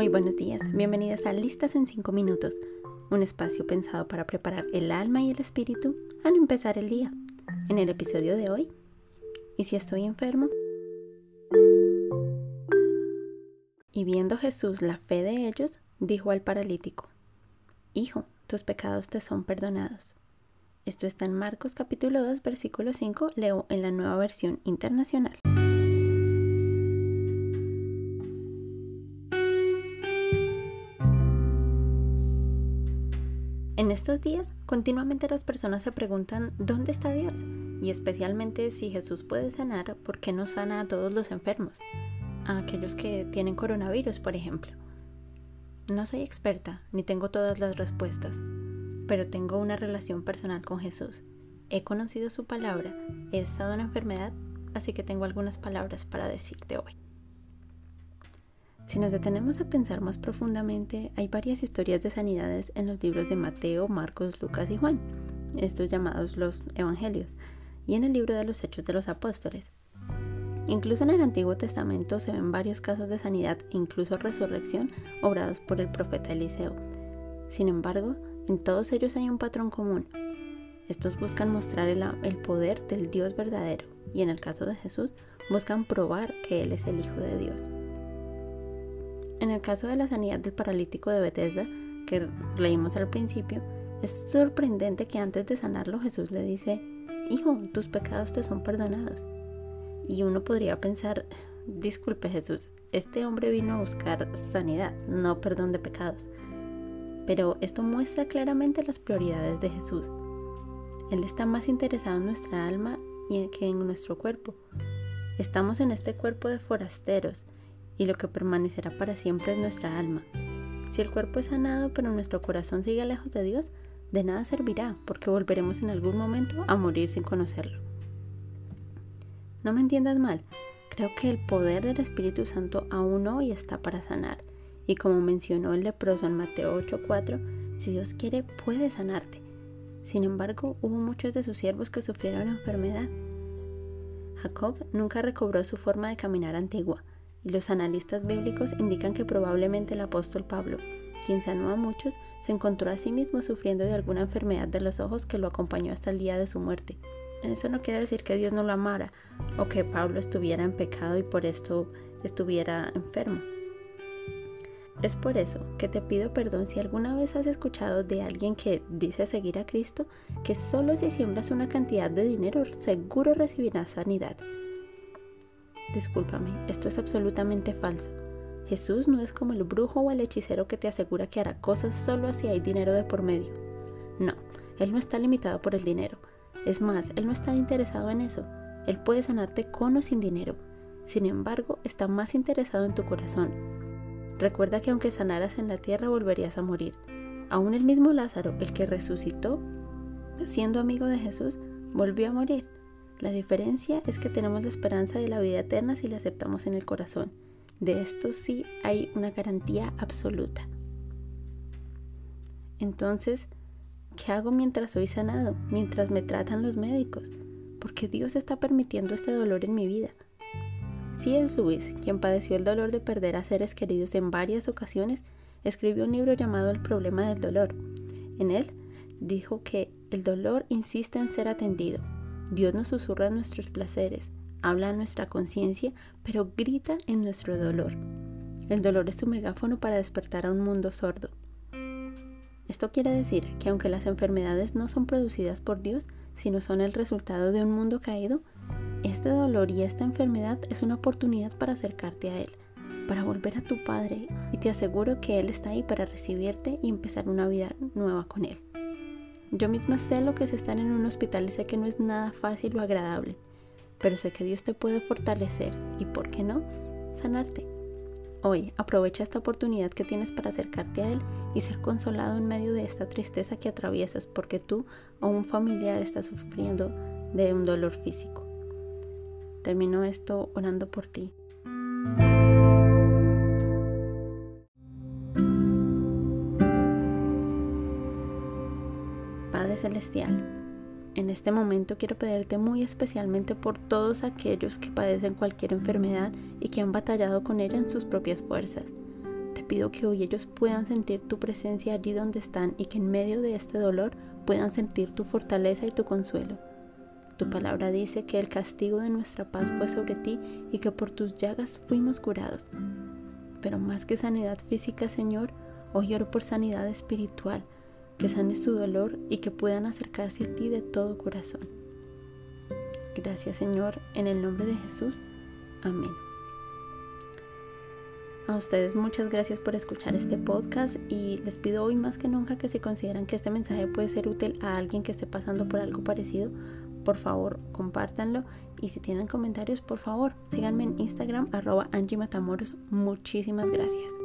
Muy buenos días, bienvenidas a Listas en 5 minutos, un espacio pensado para preparar el alma y el espíritu al empezar el día. En el episodio de hoy, ¿y si estoy enfermo? Y viendo Jesús la fe de ellos, dijo al paralítico, Hijo, tus pecados te son perdonados. Esto está en Marcos capítulo 2, versículo 5, leo en la nueva versión internacional. En estos días, continuamente las personas se preguntan ¿dónde está Dios? Y especialmente si Jesús puede sanar, ¿por qué no sana a todos los enfermos? A aquellos que tienen coronavirus, por ejemplo. No soy experta, ni tengo todas las respuestas, pero tengo una relación personal con Jesús. He conocido su palabra, he estado en enfermedad, así que tengo algunas palabras para decirte hoy. Si nos detenemos a pensar más profundamente, hay varias historias de sanidades en los libros de Mateo, Marcos, Lucas y Juan, estos llamados los Evangelios, y en el libro de los Hechos de los Apóstoles. Incluso en el Antiguo Testamento se ven varios casos de sanidad e incluso resurrección obrados por el profeta Eliseo. Sin embargo, en todos ellos hay un patrón común. Estos buscan mostrar el, poder del Dios verdadero y en el caso de Jesús buscan probar que Él es el Hijo de Dios. En el caso de la sanidad del paralítico de Bethesda, que leímos al principio, es sorprendente que antes de sanarlo Jesús le dice, Hijo, tus pecados te son perdonados. Y uno podría pensar, disculpe Jesús, este hombre vino a buscar sanidad, no perdón de pecados. Pero esto muestra claramente las prioridades de Jesús. Él está más interesado en nuestra alma que en nuestro cuerpo. Estamos en este cuerpo de forasteros y lo que permanecerá para siempre es nuestra alma. Si el cuerpo es sanado pero nuestro corazón sigue lejos de Dios, de nada servirá porque volveremos en algún momento a morir sin conocerlo. No me entiendas mal, creo que el poder del Espíritu Santo aún hoy está para sanar. Y como mencionó el leproso en Mateo 8:4, si Dios quiere puede sanarte. Sin embargo, hubo muchos de sus siervos que sufrieron enfermedad. Jacob nunca recobró su forma de caminar antigua, y los analistas bíblicos indican que probablemente el apóstol Pablo, quien sanó a muchos, se encontró a sí mismo sufriendo de alguna enfermedad de los ojos que lo acompañó hasta el día de su muerte. Eso no quiere decir que Dios no lo amara o que Pablo estuviera en pecado y por esto estuviera enfermo. Es por eso que te pido perdón si alguna vez has escuchado de alguien que dice seguir a Cristo que solo si siembras una cantidad de dinero seguro recibirás sanidad. Discúlpame, esto es absolutamente falso. Jesús no es como el brujo o el hechicero que te asegura que hará cosas solo si hay dinero de por medio. No, Él no está limitado por el dinero. Es más, Él no está interesado en eso. Él puede sanarte con o sin dinero. Sin embargo, está más interesado en tu corazón. Recuerda que aunque sanaras en la tierra volverías a morir. Aún el mismo Lázaro, el que resucitó, siendo amigo de Jesús, volvió a morir. La diferencia es que tenemos la esperanza de la vida eterna si la aceptamos en el corazón. De esto sí hay una garantía absoluta. Entonces, ¿qué hago mientras soy sanado? Mientras me tratan los médicos. Porque Dios está permitiendo este dolor en mi vida. Si es Luis, quien padeció el dolor de perder a seres queridos en varias ocasiones, escribió un libro llamado El problema del dolor. En él dijo que el dolor insiste en ser atendido, Dios nos susurra nuestros placeres, habla en nuestra conciencia, pero grita en nuestro dolor. El dolor es su megáfono para despertar a un mundo sordo. Esto quiere decir que aunque las enfermedades no son producidas por Dios, sino son el resultado de un mundo caído, este dolor y esta enfermedad es una oportunidad para acercarte a Él, para volver a tu Padre, y te aseguro que Él está ahí para recibirte y empezar una vida nueva con Él. Yo misma sé lo que es estar en un hospital y sé que no es nada fácil o agradable, pero sé que Dios te puede fortalecer y, ¿por qué no?, sanarte. Hoy aprovecha esta oportunidad que tienes para acercarte a Él y ser consolado en medio de esta tristeza que atraviesas porque tú o un familiar está sufriendo de un dolor físico. Termino esto orando por ti. Celestial, en este momento quiero pedirte muy especialmente por todos aquellos que padecen cualquier enfermedad y que han batallado con ella en sus propias fuerzas. Te pido que hoy ellos puedan sentir tu presencia allí donde están y que en medio de este dolor puedan sentir tu fortaleza y tu consuelo. Tu palabra dice que el castigo de nuestra paz fue sobre ti y que por tus llagas fuimos curados. Pero más que sanidad física, Señor, hoy oro por sanidad espiritual, que sanes su dolor y que puedan acercarse a ti de todo corazón. Gracias, Señor, en el nombre de Jesús. Amén. A ustedes muchas gracias por escuchar este podcast y les pido hoy más que nunca que si consideran que este mensaje puede ser útil a alguien que esté pasando por algo parecido, por favor compártanlo y si tienen comentarios por favor síganme en Instagram arroba Angie Matamoros. Muchísimas gracias.